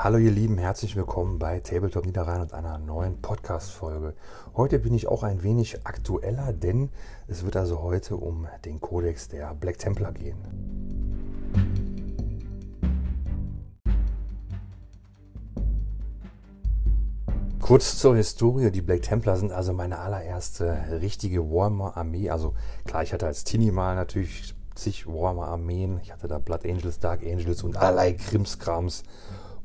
Hallo ihr Lieben, herzlich willkommen bei Tabletop Niederrhein und einer neuen Podcast-Folge. Heute bin ich auch ein wenig aktueller, denn es wird also heute um den Kodex der Black Templar gehen. Kurz zur Historie, die Black Templar sind also meine allererste richtige Warhammer-Armee. Also klar, ich hatte als Teenie mal natürlich zig Warhammer-Armeen. Ich hatte da Blood Angels, Dark Angels und allerlei Krimskrams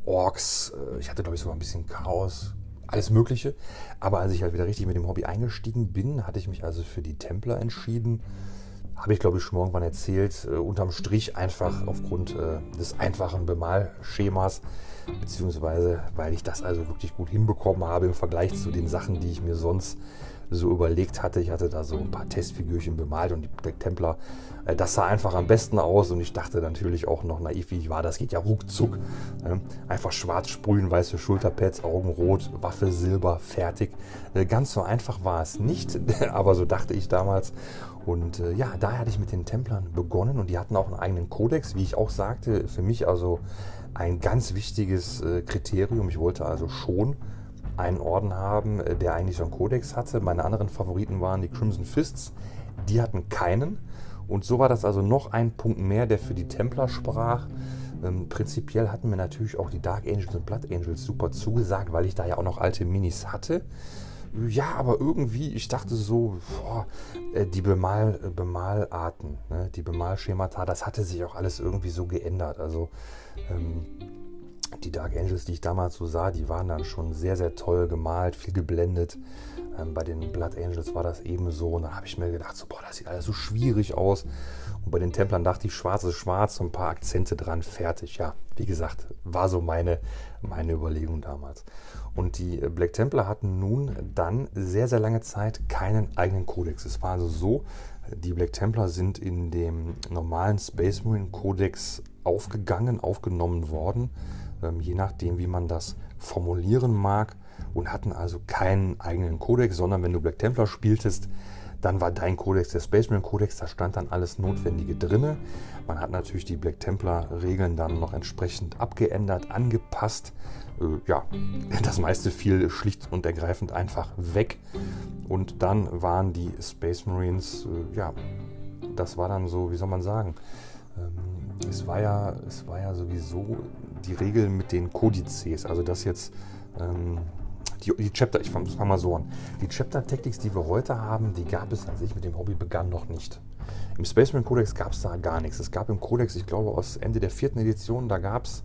Orks, äh, ich hatte glaube ich sogar ein bisschen Chaos, alles Mögliche. Aber als ich halt wieder richtig mit dem Hobby eingestiegen bin, hatte ich mich also für die Templer entschieden. Habe ich glaube ich schon irgendwann erzählt, äh, unterm Strich einfach aufgrund äh, des einfachen Bemalschemas, beziehungsweise weil ich das also wirklich gut hinbekommen habe im Vergleich zu den Sachen, die ich mir sonst so überlegt hatte. Ich hatte da so ein paar Testfigürchen bemalt und die Black Templar, äh, das sah einfach am besten aus und ich dachte natürlich auch noch naiv, wie ich war, das geht ja ruckzuck. Äh, einfach schwarz sprühen, weiße Schulterpads, Augen rot, Waffe silber, fertig. Äh, ganz so einfach war es nicht, aber so dachte ich damals. Und äh, ja, da hatte ich mit den Templern begonnen und die hatten auch einen eigenen Kodex, wie ich auch sagte, für mich also ein ganz wichtiges äh, Kriterium. Ich wollte also schon einen Orden haben, äh, der eigentlich schon Kodex hatte. Meine anderen Favoriten waren die Crimson Fists. Die hatten keinen. Und so war das also noch ein Punkt mehr, der für die Templer sprach. Ähm, prinzipiell hatten mir natürlich auch die Dark Angels und Blood Angels super zugesagt, weil ich da ja auch noch alte Minis hatte. Ja, aber irgendwie, ich dachte so, boah, äh, die Bemal, äh, Bemalarten, ne, die Bemalschemata, das hatte sich auch alles irgendwie so geändert. Also ähm, die Dark Angels, die ich damals so sah, die waren dann schon sehr, sehr toll gemalt, viel geblendet. Ähm, bei den Blood Angels war das ebenso. Und da habe ich mir gedacht, so, boah, das sieht alles so schwierig aus. Und bei den Templern dachte ich, schwarz ist schwarz, so ein paar Akzente dran, fertig. Ja, wie gesagt, war so meine, meine Überlegung damals. Und die Black Templar hatten nun dann sehr, sehr lange Zeit keinen eigenen Kodex. Es war also so, die Black Templar sind in dem normalen Space Marine Kodex aufgegangen, aufgenommen worden je nachdem, wie man das formulieren mag, und hatten also keinen eigenen Kodex, sondern wenn du Black Templar spieltest, dann war dein Kodex der Spaceman Kodex, da stand dann alles Notwendige drin. Man hat natürlich die Black Templar Regeln dann noch entsprechend abgeändert, angepasst. Äh, ja, das meiste fiel schlicht und ergreifend einfach weg. Und dann waren die Space Marines, äh, ja, das war dann so, wie soll man sagen, ähm, es war ja, es war ja sowieso die Regeln mit den Kodizes, also das jetzt ähm, die, die, Chapter, ich fange fang mal so an. Die Chapter Tactics, die wir heute haben, die gab es, als ich mit dem Hobby begann, noch nicht. Im Spaceman Codex gab es da gar nichts. Es gab im Codex, ich glaube aus Ende der vierten Edition, da gab es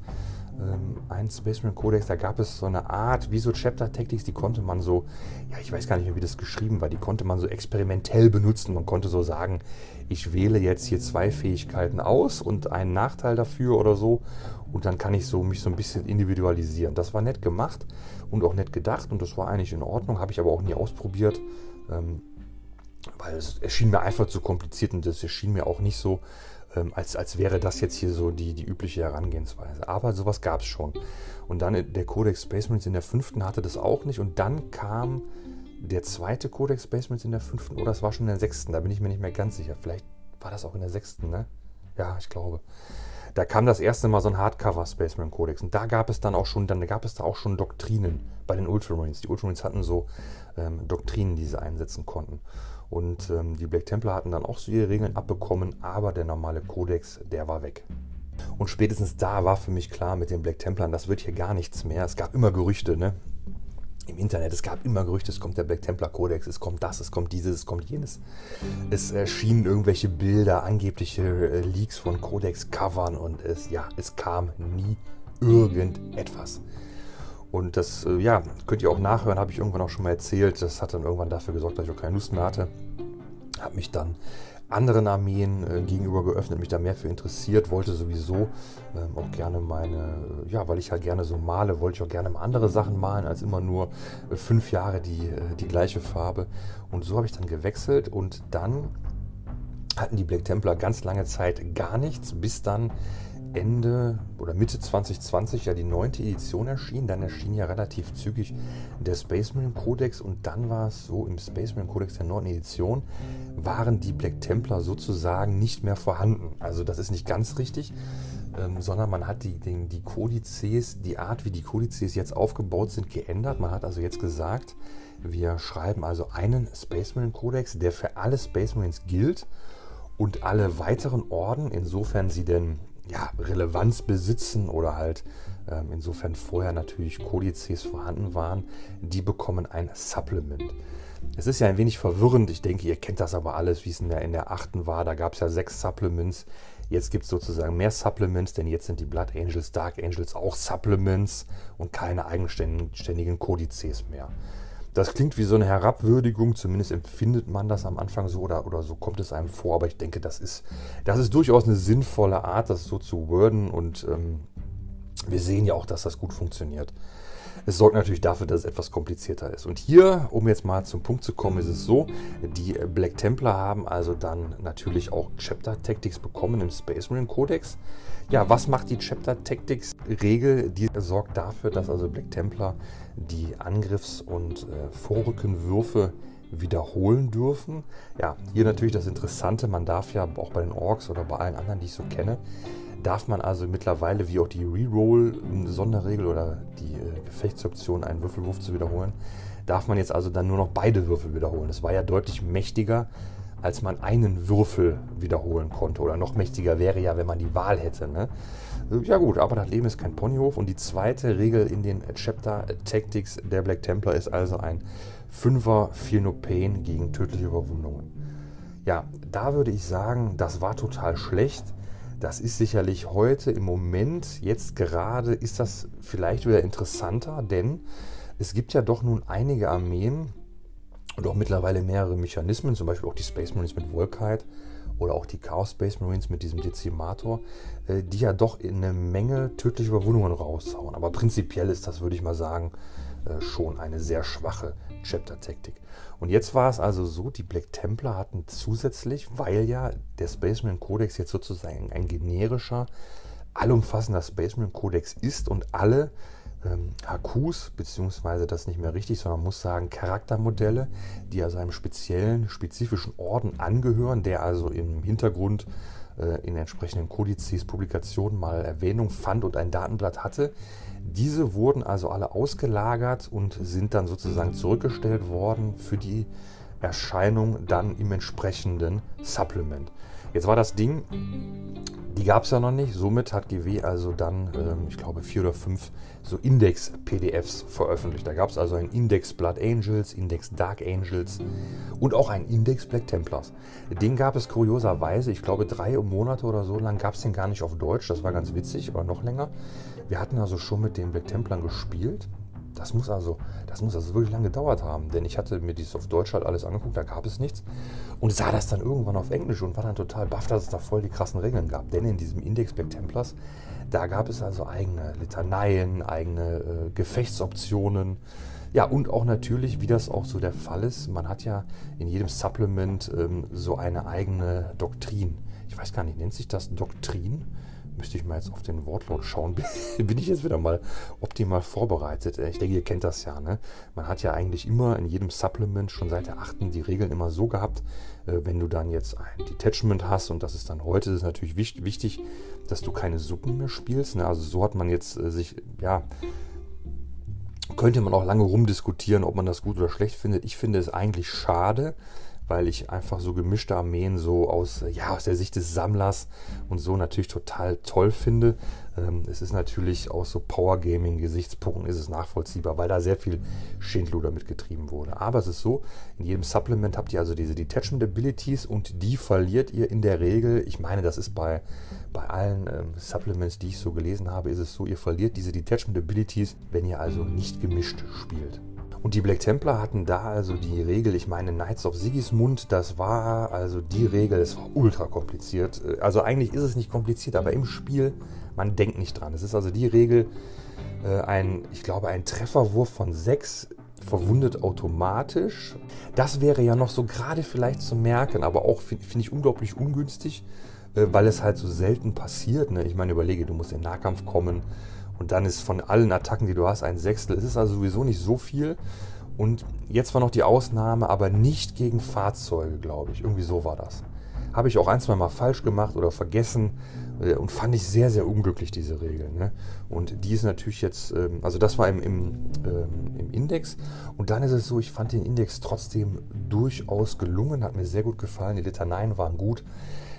ähm, einen Spaceman Codex, da gab es so eine Art, wie so Chapter Tactics, die konnte man so, ja, ich weiß gar nicht mehr, wie das geschrieben war, die konnte man so experimentell benutzen. Man konnte so sagen, ich wähle jetzt hier zwei Fähigkeiten aus und einen Nachteil dafür oder so und dann kann ich so mich so ein bisschen individualisieren. Das war nett gemacht und auch nett gedacht und das war eigentlich in Ordnung, habe ich aber auch nie ausprobiert. Ähm, weil es erschien mir einfach zu kompliziert und das erschien mir auch nicht so, ähm, als, als wäre das jetzt hier so die, die übliche Herangehensweise. Aber sowas gab es schon. Und dann der Codex Space Marines in der fünften hatte das auch nicht. Und dann kam der zweite Codex Marines in der fünften oder es war schon in der sechsten. Da bin ich mir nicht mehr ganz sicher. Vielleicht war das auch in der sechsten, ne? Ja, ich glaube. Da kam das erste Mal so ein Hardcover Space Marine Codex. Und da gab es dann auch schon, dann gab es da auch schon Doktrinen bei den Ultramarines. Die Ultramarines hatten so ähm, Doktrinen, die sie einsetzen konnten. Und ähm, die Black Templar hatten dann auch so ihre Regeln abbekommen, aber der normale Kodex, der war weg. Und spätestens da war für mich klar mit den Black Templern, das wird hier gar nichts mehr. Es gab immer Gerüchte, ne? Im Internet, es gab immer Gerüchte, es kommt der Black Templar Kodex, es kommt das, es kommt dieses, es kommt jenes. Es erschienen irgendwelche Bilder, angebliche äh, Leaks von Codex-Covern und es, ja, es kam nie irgendetwas. Und das, äh, ja, könnt ihr auch nachhören, habe ich irgendwann auch schon mal erzählt. Das hat dann irgendwann dafür gesorgt, dass ich auch keine Lust mehr hatte. Habe mich dann anderen Armeen äh, gegenüber geöffnet, mich da mehr für interessiert, wollte sowieso ähm, auch gerne meine, ja, weil ich halt gerne so male, wollte ich auch gerne andere Sachen malen, als immer nur äh, fünf Jahre die, äh, die gleiche Farbe. Und so habe ich dann gewechselt und dann hatten die Black Templar ganz lange Zeit gar nichts, bis dann Ende oder Mitte 2020 ja die neunte Edition erschien. Dann erschien ja relativ zügig der Space Marine Codex und dann war es so, im Space Marine Codex der neunten Edition waren die Black Templar sozusagen nicht mehr vorhanden. Also das ist nicht ganz richtig. ähm, sondern man hat die, den, die Kodizes, die Art, wie die Kodizes jetzt aufgebaut sind, geändert. Man hat also jetzt gesagt, wir schreiben also einen Space Marine Kodex, der für alle Space Marines gilt und alle weiteren Orden, insofern sie denn ja, Relevanz besitzen oder halt ähm, insofern vorher natürlich Kodizes vorhanden waren, die bekommen ein Supplement. Es ist ja ein wenig verwirrend, ich denke, ihr kennt das aber alles, wie es in der, in der achten war. Da gab es ja sechs Supplements. Jetzt gibt es sozusagen mehr Supplements, denn jetzt sind die Blood Angels, Dark Angels auch Supplements und keine eigenständigen Kodizes mehr. Das klingt wie so eine Herabwürdigung, zumindest empfindet man das am Anfang so oder, oder so kommt es einem vor, aber ich denke, das ist, das ist durchaus eine sinnvolle Art, das so zu worden und ähm, wir sehen ja auch, dass das gut funktioniert. Es sorgt natürlich dafür, dass es etwas komplizierter ist. Und hier, um jetzt mal zum Punkt zu kommen, ist es so, die Black Templar haben also dann natürlich auch Chapter Tactics bekommen im Space Marine Codex. Ja, was macht die Chapter Tactics Regel? Die sorgt dafür, dass also Black Templar die Angriffs- und äh, Vorrückenwürfe wiederholen dürfen. Ja, hier natürlich das Interessante, man darf ja auch bei den Orks oder bei allen anderen, die ich so kenne, darf man also mittlerweile, wie auch die Reroll-Sonderregel oder die äh, Gefechtsoption, einen Würfelwurf zu wiederholen, darf man jetzt also dann nur noch beide Würfel wiederholen. Das war ja deutlich mächtiger, als man einen Würfel wiederholen konnte. Oder noch mächtiger wäre ja, wenn man die Wahl hätte. Ne? Ja gut, aber das Leben ist kein Ponyhof. Und die zweite Regel in den Chapter Tactics der Black Templar ist also ein Fünfer Feel No Pain gegen tödliche Überwundungen. Ja, da würde ich sagen, das war total schlecht. Das ist sicherlich heute im Moment, jetzt gerade, ist das vielleicht wieder interessanter, denn es gibt ja doch nun einige Armeen und auch mittlerweile mehrere Mechanismen, zum Beispiel auch die Space Marines mit Volkite oder auch die Chaos Space Marines mit diesem Dezimator, äh, die ja doch in eine Menge tödliche Überwundungen raushauen. Aber prinzipiell ist das, würde ich mal sagen, äh, schon eine sehr schwache Chapter-Taktik. Und jetzt war es also so, die Black Templar hatten zusätzlich, weil ja der Spaceman Codex jetzt sozusagen ein generischer, allumfassender Spaceman Codex ist und alle ähm, HQs, beziehungsweise das nicht mehr richtig, sondern man muss sagen Charaktermodelle, die also einem speziellen, spezifischen Orden angehören, der also im Hintergrund äh, in entsprechenden Kodizes, Publikationen mal Erwähnung fand und ein Datenblatt hatte, diese wurden also alle ausgelagert und sind dann sozusagen zurückgestellt worden für die Erscheinung dann im entsprechenden Supplement. Jetzt war das Ding, die gab es ja noch nicht. Somit hat GW also dann, ähm, ich glaube, vier oder fünf so Index-PDFs veröffentlicht. Da gab es also ein Index Blood Angels, Index Dark Angels und auch ein Index Black Templars. Den gab es kurioserweise, ich glaube, drei Monate oder so lang gab es den gar nicht auf Deutsch. Das war ganz witzig, aber noch länger. Wir hatten also schon mit den Black Templern gespielt das muss also, das muss also wirklich lange gedauert haben, denn ich hatte mir dieses auf Deutsch halt alles angeguckt, da gab es nichts und sah das dann irgendwann auf Englisch und war dann total baff, dass es da voll die krassen Regeln gab. Denn in diesem Index Black Templars, da gab es also eigene Litaneien, eigene äh, Gefechtsoptionen. Ja, und auch natürlich, wie das auch so der Fall ist, man hat ja in jedem Supplement ähm, so eine eigene Doktrin. Ich weiß gar nicht, nennt sich das Doktrin? Müsste ich mal jetzt auf den Wortlaut schauen. Bin ich jetzt wieder mal optimal vorbereitet? Äh, ich denke, ihr kennt das ja. Ne? Man hat ja eigentlich immer in jedem Supplement schon seit der 8. die Regeln immer so gehabt, äh, wenn du dann jetzt ein Detachment hast und das ist dann heute, ist natürlich wichtig, dass du keine Suppen mehr spielst. Ne? Also so hat man jetzt äh, sich, ja, könnte man auch lange rumdiskutieren, ob man das gut oder schlecht findet. Ich finde es eigentlich schade, weil ich einfach so gemischte Armeen so aus, ja, aus der Sicht des Sammlers und so natürlich total toll finde. Ähm, es ist natürlich aus so Power Gaming Gesichtspunkten ist es nachvollziehbar, weil da sehr viel Schindluder mitgetrieben wurde. Aber es ist so, in jedem Supplement habt ihr also diese Detachment Abilities und die verliert ihr in der Regel. Ich meine, das ist bei, bei allen ähm, Supplements, die ich so gelesen habe, ist es so, ihr verliert diese Detachment Abilities, wenn ihr also nicht gemischt spielt. Und die Black Templar hatten da also die Regel, ich meine Knights of Sigismund, das war also die Regel, es war ultra kompliziert. Also eigentlich ist es nicht kompliziert, aber im Spiel, man denkt nicht dran. Es ist also die Regel, äh, ein, ich glaube, ein Trefferwurf von 6 verwundet automatisch. Das wäre ja noch so gerade vielleicht zu merken, aber auch finde find ich unglaublich ungünstig, äh, weil es halt so selten passiert. Ne? Ich meine, überlege, du musst in den Nahkampf kommen und dann ist von allen Attacken, die du hast, ein Sechstel. Es ist also sowieso nicht so viel. Und jetzt war noch die Ausnahme, aber nicht gegen Fahrzeuge, glaube ich. Irgendwie so war das. Habe ich auch ein, zwei Mal falsch gemacht oder vergessen. Äh, und fand ich sehr, sehr unglücklich, diese Regel. Ne? Und die ist natürlich jetzt, ähm, also das war im, im, ähm, im Index. Und dann ist es so, ich fand den Index trotzdem durchaus gelungen, hat mir sehr gut gefallen. Die Litaneien waren gut.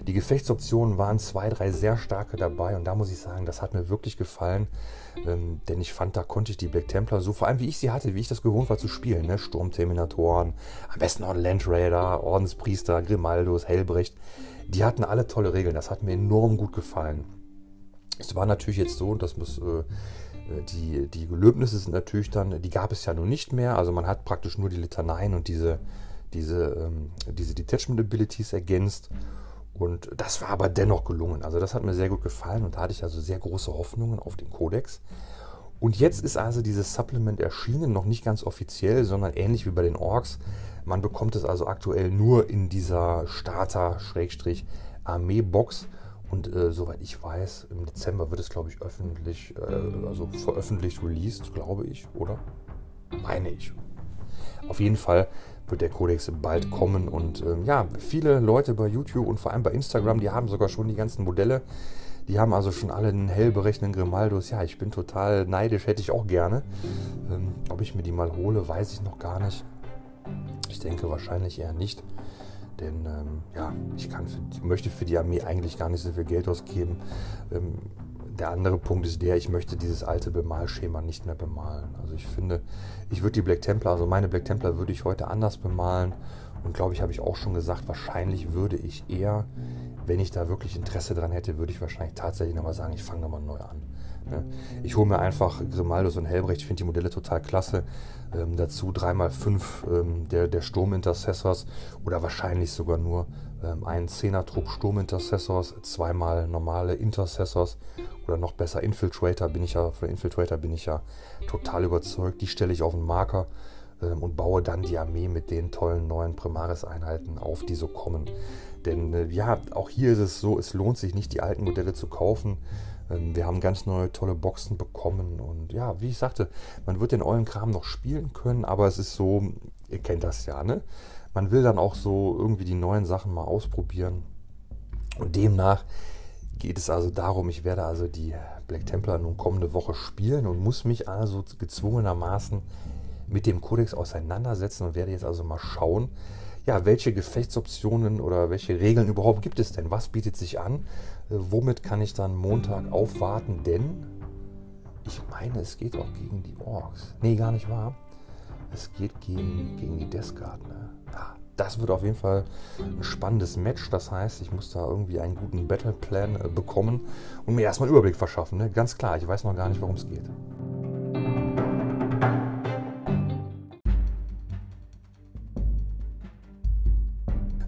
Die Gefechtsoptionen waren zwei, drei sehr starke dabei. Und da muss ich sagen, das hat mir wirklich gefallen. Ähm, denn ich fand, da konnte ich die Black Templar so, vor allem wie ich sie hatte, wie ich das gewohnt war zu spielen. Ne? Sturmterminatoren, am besten auch Land Raider, Ordenspriester, Grimaldos, Hellbrecht die hatten alle tolle Regeln. Das hat mir enorm gut gefallen. Es war natürlich jetzt so, das muss, äh, die, die Gelöbnisse sind natürlich dann, die gab es ja nun nicht mehr. Also man hat praktisch nur die Litaneien und diese, diese, ähm, diese Detachment Abilities ergänzt. Und das war aber dennoch gelungen. Also das hat mir sehr gut gefallen und da hatte ich also sehr große Hoffnungen auf den Kodex. Und jetzt ist also dieses Supplement erschienen, noch nicht ganz offiziell, sondern ähnlich wie bei den Orks man bekommt es also aktuell nur in dieser Starter-Armee-Box. Und äh, soweit ich weiß, im Dezember wird es, glaube ich, öffentlich, äh, also veröffentlicht, released, glaube ich, oder? Meine ich. Auf jeden Fall wird der Codex bald kommen. Und ähm, ja, viele Leute bei YouTube und vor allem bei Instagram, die haben sogar schon die ganzen Modelle. Die haben also schon alle einen hell berechnenden Grimaldos. Ja, ich bin total neidisch, hätte ich auch gerne. Ähm, ob ich mir die mal hole, weiß ich noch gar nicht. Ich denke wahrscheinlich eher nicht. Denn ähm, ja, ich kann für, möchte für die Armee eigentlich gar nicht so viel Geld ausgeben. Ähm, der andere Punkt ist der, ich möchte dieses alte Bemalschema nicht mehr bemalen. Also ich finde, ich würde die Black Templar, also meine Black Templar würde ich heute anders bemalen. Und glaube ich, habe ich auch schon gesagt, wahrscheinlich würde ich eher, wenn ich da wirklich Interesse dran hätte, würde ich wahrscheinlich tatsächlich nochmal sagen, ich fange nochmal neu an. Ne? Ich hole mir einfach Grimaldos und Helbrecht, ich finde die Modelle total klasse. Ähm, dazu 3x5 ähm, der, der Sturmintercessors oder wahrscheinlich sogar nur ähm, einen 10er-Trupp Sturmintercessors, zweimal normale Intercessors oder noch besser Infiltrator bin ich ja, für Infiltrator bin ich ja total überzeugt. Die stelle ich auf einen Marker ähm, und baue dann die Armee mit den tollen neuen Primaris-Einheiten auf, die so kommen. Denn äh, ja, auch hier ist es so, es lohnt sich nicht, die alten Modelle zu kaufen. Ähm, wir haben ganz neue tolle Boxen bekommen und ja, wie ich sagte, man wird den ollen Kram noch spielen können, aber es ist so, ihr kennt das ja, ne? Man will dann auch so irgendwie die neuen Sachen mal ausprobieren und demnach geht es also darum, ich werde also die Black Templar nun kommende Woche spielen und muss mich also gezwungenermaßen mit dem Kodex auseinandersetzen und werde jetzt also mal schauen, ja, welche Gefechtsoptionen oder welche Regeln überhaupt gibt es denn? Was bietet sich an? Äh, womit kann ich dann Montag aufwarten? Denn ich meine, es geht auch gegen die Orks. Nee, gar nicht wahr. Es geht gegen, gegen die Death Guard. Ne? Ja, das wird auf jeden Fall ein spannendes Match. Das heißt, ich muss da irgendwie einen guten Battleplan äh, bekommen und mir erstmal einen Überblick verschaffen. Ne? Ganz klar, ich weiß noch gar nicht, worum es geht.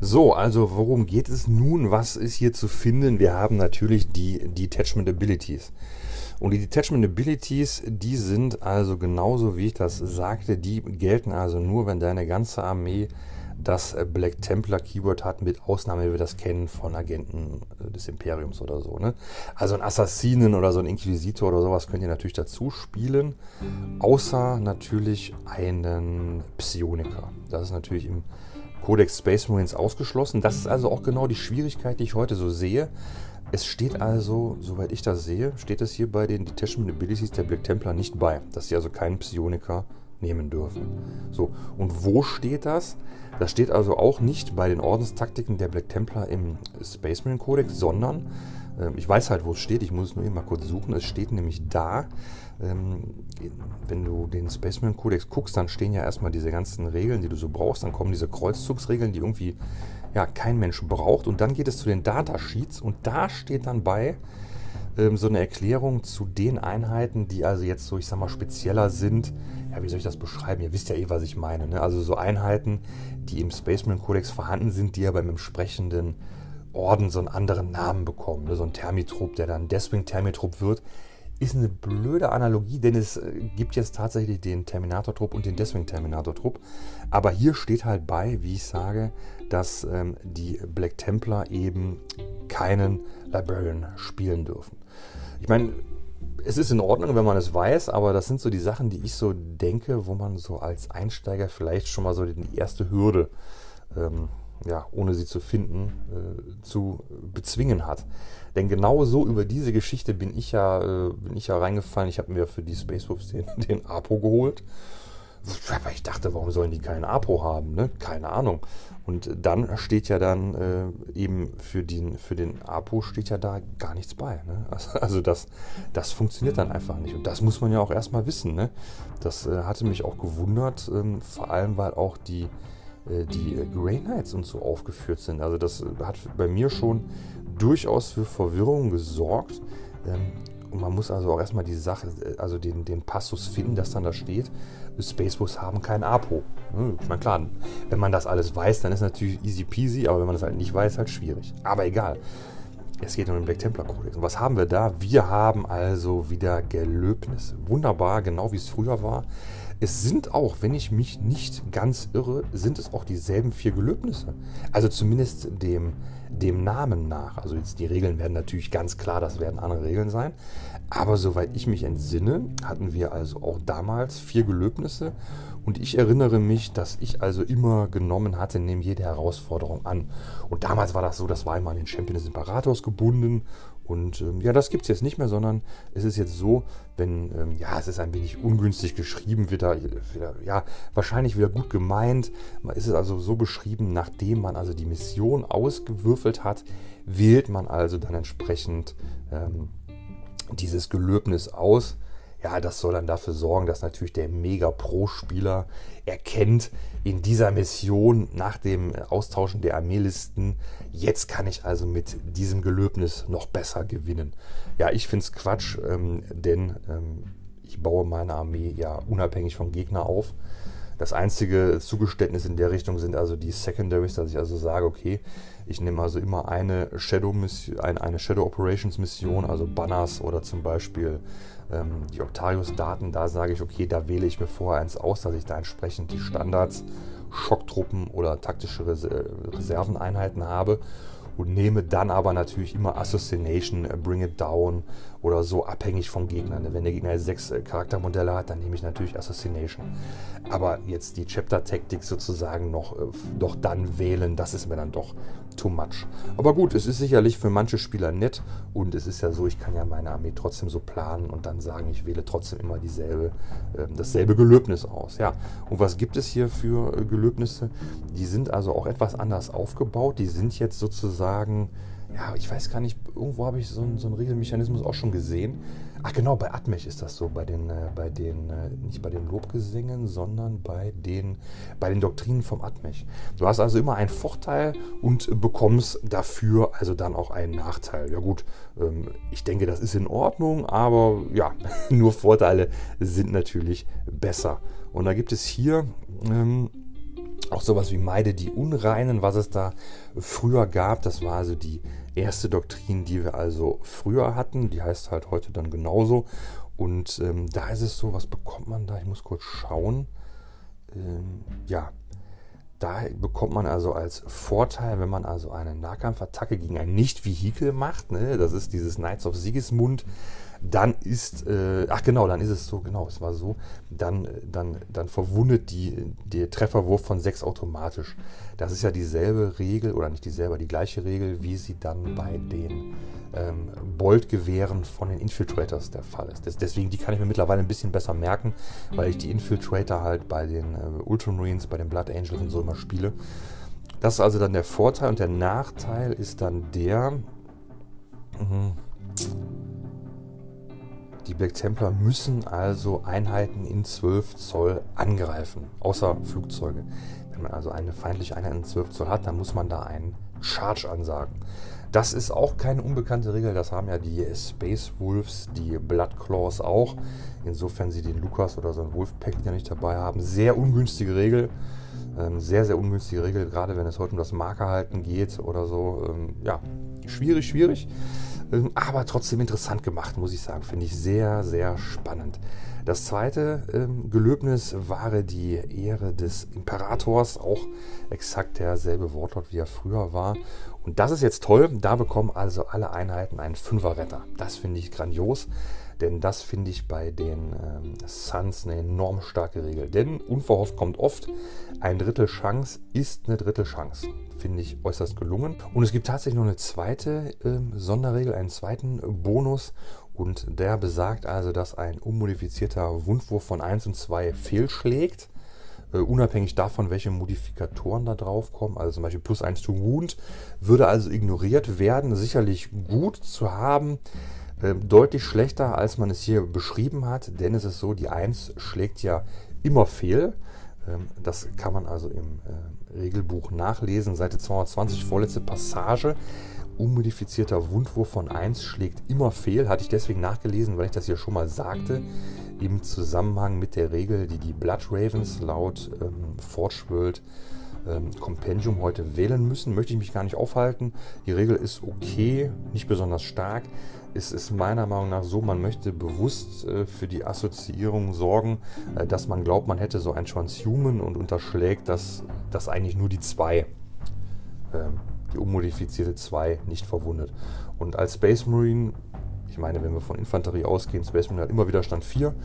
So, also worum geht es nun? Was ist hier zu finden? Wir haben natürlich die Detachment Abilities. Und die Detachment Abilities, die sind also genauso wie ich das sagte, die gelten also nur, wenn deine ganze Armee das Black Templar Keyword hat, mit Ausnahme, wie wir das kennen von Agenten des Imperiums oder so. Ne? Also ein Assassinen oder so ein Inquisitor oder sowas könnt ihr natürlich dazu spielen, außer natürlich einen Psioniker. Das ist natürlich im Codex Space Marines ausgeschlossen. Das ist also auch genau die Schwierigkeit, die ich heute so sehe. Es steht also, soweit ich das sehe, steht es hier bei den Detachment Abilities der Black Templar nicht bei, dass sie also keinen Psioniker nehmen dürfen. So, und wo steht das? Das steht also auch nicht bei den Ordenstaktiken der Black Templar im Space Marine Codex, sondern äh, ich weiß halt, wo es steht, ich muss es nur eben mal kurz suchen. Es steht nämlich da, ähm, wenn du den Spaceman Codex guckst, dann stehen ja erstmal diese ganzen Regeln, die du so brauchst. Dann kommen diese Kreuzzugsregeln, die irgendwie ja, kein Mensch braucht. Und dann geht es zu den Datasheets und da steht dann bei ähm, so eine Erklärung zu den Einheiten, die also jetzt so, ich sag mal, spezieller sind. Ja, wie soll ich das beschreiben? Ihr wisst ja eh, was ich meine. Ne? Also so Einheiten, die im Spaceman Codex vorhanden sind, die ja beim entsprechenden Orden so einen anderen Namen bekommen. Ne? So ein Thermitrupp, der dann deswegen Thermitrupp wird ist eine blöde Analogie, denn es äh, gibt jetzt tatsächlich den Terminator-Trupp und den deswegen Terminator-Trupp. Aber hier steht halt bei, wie ich sage, dass ähm, die Black Templar eben keinen Librarian spielen dürfen. Ich meine, es ist in Ordnung, wenn man es weiß, aber das sind so die Sachen, die ich so denke, wo man so als Einsteiger vielleicht schon mal so die erste Hürde ähm, ja, ohne sie zu finden, äh, zu bezwingen hat. Denn genau so über diese Geschichte bin ich ja, äh, bin ich ja reingefallen. Ich habe mir für die Space Wolves den, den Apo geholt. Weil ich dachte, warum sollen die keinen Apo haben? Ne? Keine Ahnung. Und dann steht ja dann äh, eben für den, für den Apo steht ja da gar nichts bei. Ne? Also, also, das, das funktioniert dann einfach nicht. Und das muss man ja auch erstmal wissen. Ne? Das äh, hatte mich auch gewundert, ähm, vor allem weil auch die, äh, die Grey Knights und so aufgeführt sind. Also das hat bei mir schon durchaus für Verwirrung gesorgt. Ähm, man muss also auch erstmal die Sache, äh, also den, den Passus finden, dass dann da steht, Spacebus haben kein Apo. Ich meine, klar, wenn man das alles weiß, dann ist natürlich easy peasy, aber wenn man das halt nicht weiß, halt schwierig. Aber egal. Es geht um den Black Templar Codex. Und was haben wir da? Wir haben also wieder Gelöbnisse. Wunderbar, genau wie es früher war. Es sind auch, wenn ich mich nicht ganz irre, sind es auch dieselben vier Gelöbnisse. Also zumindest dem, dem Namen nach. Also jetzt die Regeln werden natürlich ganz klar, das werden andere Regeln sein. Aber soweit ich mich entsinne, hatten wir also auch damals vier Gelöbnisse. Und ich erinnere mich, dass ich also immer genommen hatte, nehme jede Herausforderung an. Und damals war das so, das war immer an den Champion des Imperators gebunden. Und ähm, ja, das gibt es jetzt nicht mehr, sondern es ist jetzt so, wenn, ähm, ja, es ist ein wenig ungünstig geschrieben, wird da, wieder, ja, wahrscheinlich wieder gut gemeint. Man ist es also so beschrieben, nachdem man also die Mission ausgewürfelt hat, wählt man also dann entsprechend ähm, dieses Gelöbnis aus. Ja, das soll dann dafür sorgen, dass natürlich der Mega-Pro-Spieler erkennt, in dieser Mission nach dem Austauschen der Armeelisten, jetzt kann ich also mit diesem Gelöbnis noch besser gewinnen. Ja, ich finde es Quatsch, ähm, denn ähm, ich baue meine Armee ja unabhängig vom Gegner auf. Das einzige Zugeständnis in der Richtung sind also die Secondaries, dass ich also sage, okay, ich nehme also immer eine Shadow, Mission, eine Shadow Operations Mission, also Banners oder zum Beispiel ähm, die Octarius-Daten. Da sage ich, okay, da wähle ich mir vorher eins aus, dass ich da entsprechend die Standards, Schocktruppen oder taktische Reserveneinheiten habe und nehme dann aber natürlich immer Assassination, äh, Bring It Down oder so abhängig vom Gegner. Ne? Wenn der Gegner sechs äh, Charaktermodelle hat, dann nehme ich natürlich Assassination. Aber jetzt die Chapter-Taktik sozusagen noch äh, doch dann wählen, das ist mir dann doch too much. Aber gut, es ist sicherlich für manche Spieler nett und es ist ja so, ich kann ja meine Armee trotzdem so planen und dann sagen, ich wähle trotzdem immer dieselbe, äh, dasselbe Gelöbnis aus. Ja, und was gibt es hier für äh, Gelöbnisse? Die sind also auch etwas anders aufgebaut. Die sind jetzt sozusagen ja, ich weiß gar nicht, irgendwo habe ich so, so einen Regelmechanismus auch schon gesehen. Ach genau, bei Atmech ist das so, bei den, äh, bei den, äh, nicht bei den Lobgesängen, sondern bei den, bei den Doktrinen vom Atmech. Du hast also immer einen Vorteil und bekommst dafür also dann auch einen Nachteil. Ja gut, ähm, ich denke, das ist in Ordnung, aber ja, nur Vorteile sind natürlich besser. Und da gibt es hier ähm, auch sowas wie Meide die Unreinen, was es da früher gab. Das war also die erste Doktrin, die wir also früher hatten. Die heißt halt heute dann genauso. Und ähm, da ist es so, was bekommt man da? Ich muss kurz schauen. Ähm, ja, da bekommt man also als Vorteil, wenn man also eine Nahkampfattacke gegen ein Nicht-Vehikel macht, ne, das ist dieses Knights of Sigismund, dann ist, äh, ach genau, dann ist es so, genau, es war so, dann, dann, dann verwundet die, der Trefferwurf von 6 automatisch. Das ist ja dieselbe Regel, oder nicht dieselbe, die gleiche Regel, wie sie dann bei den ähm, Bolt-Gewehren von den Infiltrators der Fall ist. Das, deswegen, die kann ich mir mittlerweile ein bisschen besser merken, weil ich die Infiltrator halt bei den äh, Ultramarines, bei den Blood Angels und so immer spiele. Das ist also dann der Vorteil und der Nachteil ist dann der, mh, die Black Templar müssen also Einheiten in 12 Zoll angreifen, außer Flugzeuge. Wenn man also eine feindliche Einheit in 12 Zoll hat, dann muss man da einen Charge ansagen. Das ist auch keine unbekannte Regel, das haben ja die Space Wolves, die Blood Claws auch. Insofern sie den Lukas oder so ein Wolfpack ja nicht dabei haben. Sehr ungünstige Regel. Ähm, sehr, sehr ungünstige Regel, gerade wenn es heute um das Markerhalten geht oder so. Ähm, ja, schwierig, schwierig. Aber trotzdem interessant gemacht, muss ich sagen. Finde ich sehr, sehr spannend. Das zweite ähm, Gelöbnis war die Ehre des Imperators, auch exakt derselbe Wortlaut, wie er früher war. Und das ist jetzt toll. Da bekommen also alle Einheiten einen Fünfer-Retter. Das finde ich grandios. Denn das finde ich bei den ähm, Suns eine enorm starke Regel. Denn unverhofft kommt oft, ein Drittel Chance ist eine Drittel Chance. Finde ich äußerst gelungen. Und es gibt tatsächlich noch eine zweite äh, Sonderregel, einen zweiten Bonus. Und der besagt also, dass ein unmodifizierter Wundwurf von 1 und 2 fehlschlägt. Uh, unabhängig davon, welche Modifikatoren da drauf kommen, also zum Beispiel plus 1 to Wound, würde also ignoriert werden. Sicherlich gut zu haben, äh, deutlich schlechter, als man es hier beschrieben hat, denn es ist so, die 1 schlägt ja immer fehl. Ähm, das kann man also im äh, Regelbuch nachlesen, Seite 220, vorletzte Passage. Unmodifizierter Wundwurf von 1 schlägt immer fehl, hatte ich deswegen nachgelesen, weil ich das hier schon mal sagte, im Zusammenhang mit der Regel, die die Blood Ravens laut ähm, Forge World ähm, Compendium heute wählen müssen. Möchte ich mich gar nicht aufhalten. Die Regel ist okay, nicht besonders stark ist es meiner Meinung nach so, man möchte bewusst äh, für die Assoziierung sorgen, äh, dass man glaubt, man hätte so ein Transhuman und unterschlägt, dass das eigentlich nur die 2, äh, die unmodifizierte 2, nicht verwundet. Und als Space Marine, meine, wenn wir von Infanterie ausgehen, Space Marine hat immer Widerstand 4,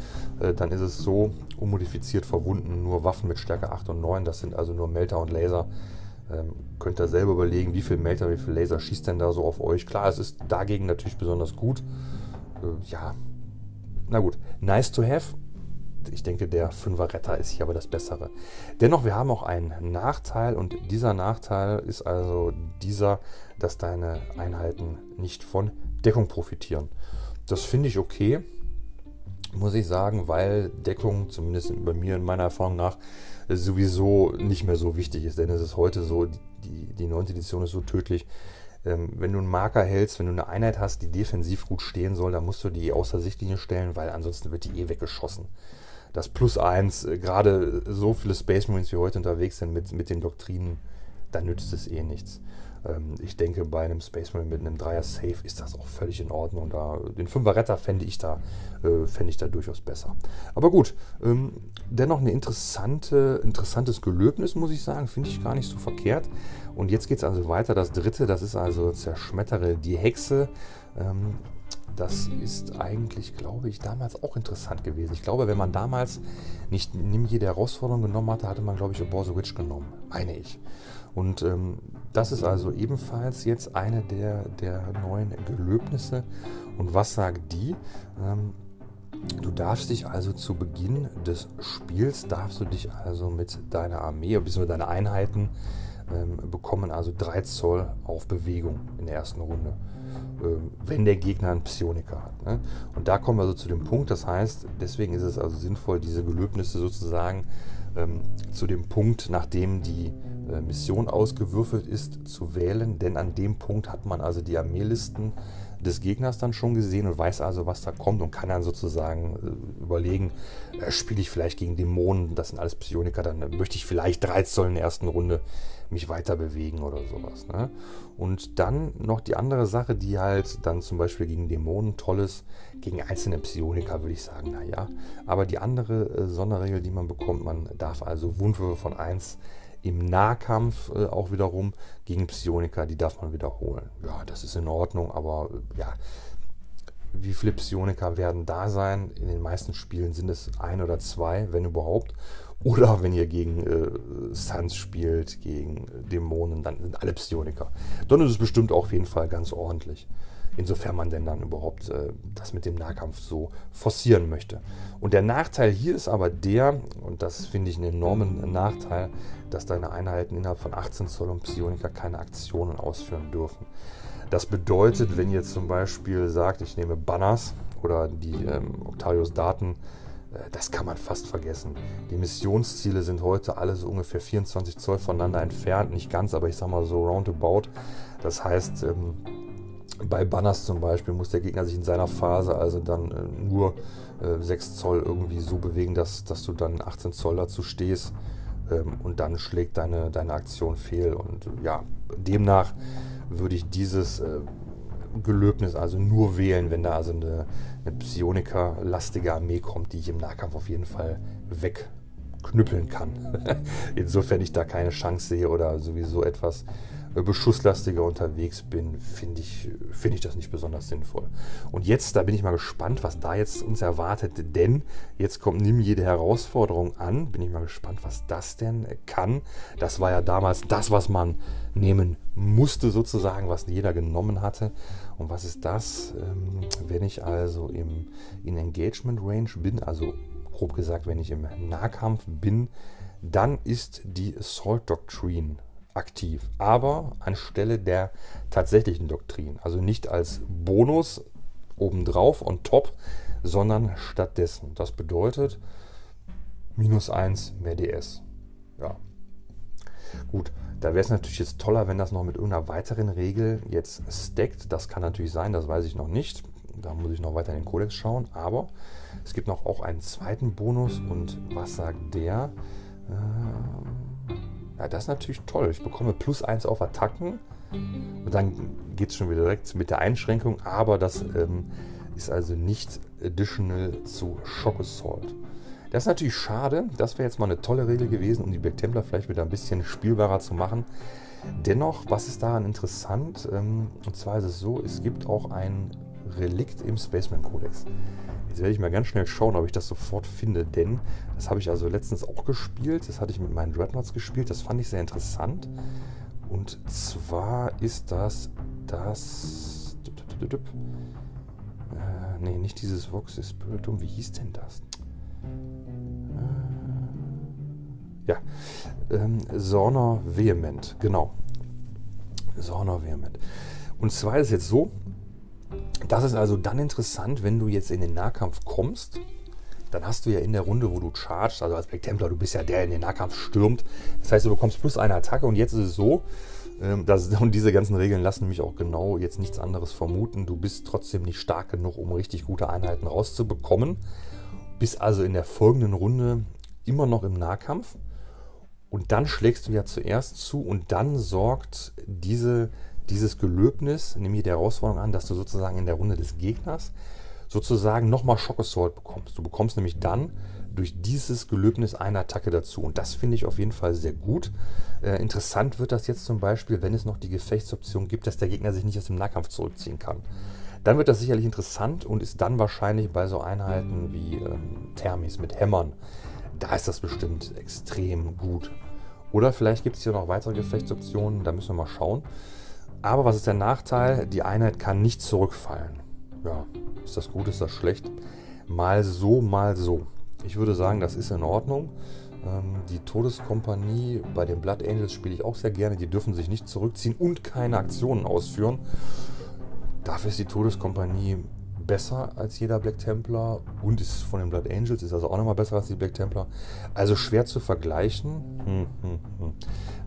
äh, dann ist es so, unmodifiziert verwunden nur Waffen mit Stärke 8 und 9, das sind also nur Melter und Laser ähm, könnt ihr selber überlegen, wie viel Melter, wie viel Laser schießt denn da so auf euch. Klar, es ist dagegen natürlich besonders gut. Äh, ja, na gut, nice to have. Ich denke, der 5er Retter ist hier aber das Bessere. Dennoch, wir haben auch einen Nachteil und dieser Nachteil ist also dieser, dass deine Einheiten nicht von Deckung profitieren. Das finde ich okay, muss ich sagen, weil Deckung, zumindest bei mir in meiner Erfahrung nach, sowieso nicht mehr so wichtig ist. Denn es ist heute so, die, die 9. Edition ist so tödlich. Ähm, wenn du einen Marker hältst, wenn du eine Einheit hast, die defensiv gut stehen soll, dann musst du die außer Sichtlinie stellen, weil ansonsten wird die eh weggeschossen. Das Plus 1, äh, gerade so viele Space Marines wie heute unterwegs sind mit, mit den Doktrinen, dann nützt es eh nichts. Ähm, ich denke, bei einem Space Marine mit einem Dreier Safe ist das auch völlig in Ordnung. Da, den Fünfer Retter fände ich, da, äh, fände ich da durchaus besser. Aber gut, ähm, dennoch ein interessante, interessantes Gelöbnis, muss ich sagen. Finde ich gar nicht so verkehrt. Und jetzt geht es also weiter. Das dritte, das ist also Zerschmettere die Hexe. Ähm, das ist eigentlich, glaube ich, damals auch interessant gewesen. Ich glaube, wenn man damals nicht Nimm jede Herausforderung genommen hatte, hatte man, glaube ich, the Witch genommen, meine ich. Und ähm, das ist also ebenfalls jetzt eine der, der neuen Gelöbnisse. Und was sagt die? Ähm, du darfst dich also zu Beginn des Spiels, darfst du dich also mit deiner Armee, bzw. deine Einheiten ähm, bekommen also 3 Zoll auf Bewegung in der ersten Runde, ähm, wenn der Gegner einen Psioniker hat. Ne? Und da kommen wir also zu dem Punkt, das heißt, deswegen ist es also sinnvoll, diese Gelöbnisse sozusagen ähm, zu dem Punkt, nachdem die Mission ausgewürfelt ist, zu wählen, denn an dem Punkt hat man also die Armeelisten des Gegners dann schon gesehen und weiß also, was da kommt und kann dann sozusagen äh, überlegen, äh, spiele ich vielleicht gegen Dämonen, das sind alles Psioniker, dann möchte ich vielleicht 3 Zoll in der ersten Runde mich weiter bewegen oder sowas. Ne? Und dann noch die andere Sache, die halt dann zum Beispiel gegen Dämonen toll ist, gegen einzelne Psioniker würde ich sagen, naja. Aber die andere äh, Sonderregel, die man bekommt, man darf also Wundwürfe von 1 im Nahkampf äh, auch wiederum gegen Psioniker, die darf man wiederholen. Ja, das ist in Ordnung, aber äh, ja, wie viele Psioniker werden da sein? In den meisten Spielen sind es ein oder zwei, wenn überhaupt. Oder wenn ihr gegen äh, Suns spielt, gegen Dämonen, dann sind alle Psioniker. Dann ist es bestimmt auch auf jeden Fall ganz ordentlich. Insofern man denn dann überhaupt äh, das mit dem Nahkampf so forcieren möchte. Und der Nachteil hier ist aber der, und das finde ich einen enormen Nachteil, dass deine Einheiten innerhalb von 18 Zoll und Psioniker keine Aktionen ausführen dürfen. Das bedeutet, wenn ihr zum Beispiel sagt, ich nehme Banners oder die ähm, Octarios Daten, äh, das kann man fast vergessen. Die Missionsziele sind heute alle so ungefähr 24 Zoll voneinander entfernt. Nicht ganz, aber ich sag mal so roundabout. Das heißt, ähm, bei Banners zum Beispiel muss der Gegner sich in seiner Phase also dann äh, nur äh, 6 Zoll irgendwie so bewegen, dass, dass du dann 18 Zoll dazu stehst ähm, und dann schlägt deine, deine Aktion fehl. Und ja, demnach würde ich dieses äh, Gelöbnis also nur wählen, wenn da also eine, eine Psioniker-lastige Armee kommt, die ich im Nahkampf auf jeden Fall wegknüppeln kann. Insofern ich da keine Chance sehe oder sowieso etwas äh, beschusslastiger unterwegs bin, finde ich, find ich das nicht besonders sinnvoll. Und jetzt, da bin ich mal gespannt, was da jetzt uns erwartet, denn jetzt kommt Nimm jede Herausforderung an. Bin ich mal gespannt, was das denn kann. Das war ja damals das, was man nehmen musste, sozusagen, was jeder genommen hatte. Und was ist das? Ähm, wenn ich also im, in Engagement Range bin, also grob gesagt, wenn ich im Nahkampf bin, dann ist die Assault Doctrine aktiv, aber anstelle der tatsächlichen Doktrin. Also nicht als Bonus obendrauf und top, sondern stattdessen. Das bedeutet minus 1 mehr DS. Ja. Gut, da wäre es natürlich jetzt toller, wenn das noch mit irgendeiner weiteren Regel jetzt stackt. Das kann natürlich sein, das weiß ich noch nicht. Da muss ich noch weiter in den Codex schauen. Aber es gibt noch auch einen zweiten Bonus. Und was sagt der? Äh, ja, das ist natürlich toll. Ich bekomme plus 1 auf Attacken. Und dann geht es schon wieder direkt mit der Einschränkung. Aber das ähm, ist also nicht additional zu Shock Assault. Das ist natürlich schade. Das wäre jetzt mal eine tolle Regel gewesen, um die Black Templar vielleicht wieder ein bisschen spielbarer zu machen. Dennoch, was ist daran interessant? Ähm, und zwar ist es so, es gibt auch ein Relikt im Spaceman Codex. Jetzt werde ich mal ganz schnell schauen, ob ich das sofort finde, denn das habe ich also letztens auch gespielt. Das hatte ich mit meinen Dreadnoughts gespielt. Das fand ich sehr interessant. Und zwar ist das das. Äh, nee, nicht dieses Vox Spiritum. Wie hieß denn das? Äh, ja, ähm, Sorner Vehement, genau. Sorner Vehement. Und zwar ist es jetzt so, das ist also dann interessant, wenn du jetzt in den Nahkampf kommst. Dann hast du ja in der Runde, wo du chargst, also als Black Templar, du bist ja der, der in den Nahkampf stürmt. Das heißt, du bekommst plus eine Attacke und jetzt ist es so, ähm, dass, und diese ganzen Regeln lassen mich auch genau jetzt nichts anderes vermuten. Du bist trotzdem nicht stark genug, um richtig gute Einheiten rauszubekommen. Bist also in der folgenden Runde immer noch im Nahkampf. Und dann schlägst du ja zuerst zu und dann sorgt diese dieses Gelöbnis, nämlich die Herausforderung an, dass du sozusagen in der Runde des Gegners sozusagen nochmal Shock Assault bekommst. Du bekommst nämlich dann durch dieses Gelöbnis eine Attacke dazu. Und das finde ich auf jeden Fall sehr gut. Äh, interessant wird das jetzt zum Beispiel, wenn es noch die Gefechtsoption gibt, dass der Gegner sich nicht aus dem Nahkampf zurückziehen kann. Dann wird das sicherlich interessant und ist dann wahrscheinlich bei so Einheiten wie ähm, Thermis mit Hämmern, da ist das bestimmt extrem gut. Oder vielleicht gibt es hier noch weitere Gefechtsoptionen, da müssen wir mal schauen. Aber was ist der Nachteil? Die Einheit kann nicht zurückfallen. Ja, ist das gut, ist das schlecht? Mal so, mal so. Ich würde sagen, das ist in Ordnung. Ähm, die Todeskompanie bei den Blood Angels spiele ich auch sehr gerne. Die dürfen sich nicht zurückziehen und keine Aktionen ausführen. Dafür ist die Todeskompanie besser als jeder Black Templar und ist von den Blood Angels, ist also auch nochmal besser als die Black Templar. Also schwer zu vergleichen. Hm, hm, hm.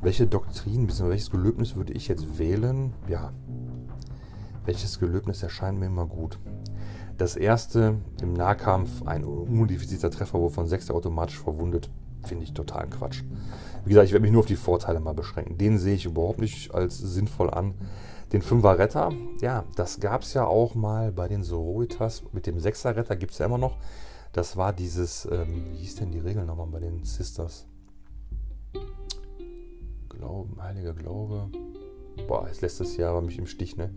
Welche Doktrin, bzw. welches Gelöbnis würde ich jetzt wählen? Ja, welches Gelöbnis erscheint mir immer gut? Das erste im Nahkampf, ein unmodifizierter Treffer, wovon sechs automatisch verwundet, finde ich total Quatsch. Wie gesagt, ich werde mich nur auf die Vorteile mal beschränken. Den sehe ich überhaupt nicht als sinnvoll an. Den Fünfer Retter, ja, das gab es ja auch mal bei den Sororitas. Mit dem Sechser Retter gibt es ja immer noch. Das war dieses, ähm, wie hieß denn die Regel nochmal bei den Sisters? Glauben, heiliger Glaube. Boah, jetzt lässt das Jahr aber mich im Stich, ne?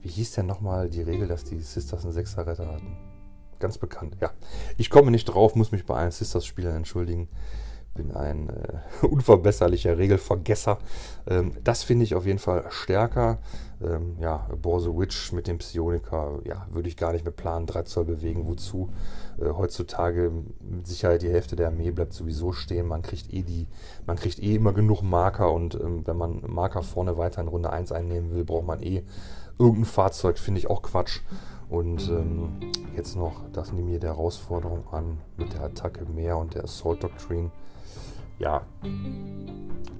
Wie hieß denn nochmal die Regel, dass die Sisters einen Sechser Retter hatten? Ganz bekannt, ja. Ich komme nicht drauf, muss mich bei allen Sisters-Spielern entschuldigen bin ein äh, unverbesserlicher Regelvergesser. Ähm, das finde ich auf jeden Fall stärker. Ähm, ja, Borse Witch mit dem Psioniker, ja, würde ich gar nicht mehr planen, 3 Zoll bewegen. Wozu? Äh, heutzutage mit Sicherheit die Hälfte der Armee bleibt sowieso stehen. Man kriegt eh die, man kriegt eh immer genug Marker und ähm, wenn man Marker vorne weiter in Runde 1 einnehmen will, braucht man eh irgendein Fahrzeug, finde ich auch Quatsch. Und ähm, jetzt noch, das nehme ich der Herausforderung an mit der Attacke mehr und der Assault Doctrine ja,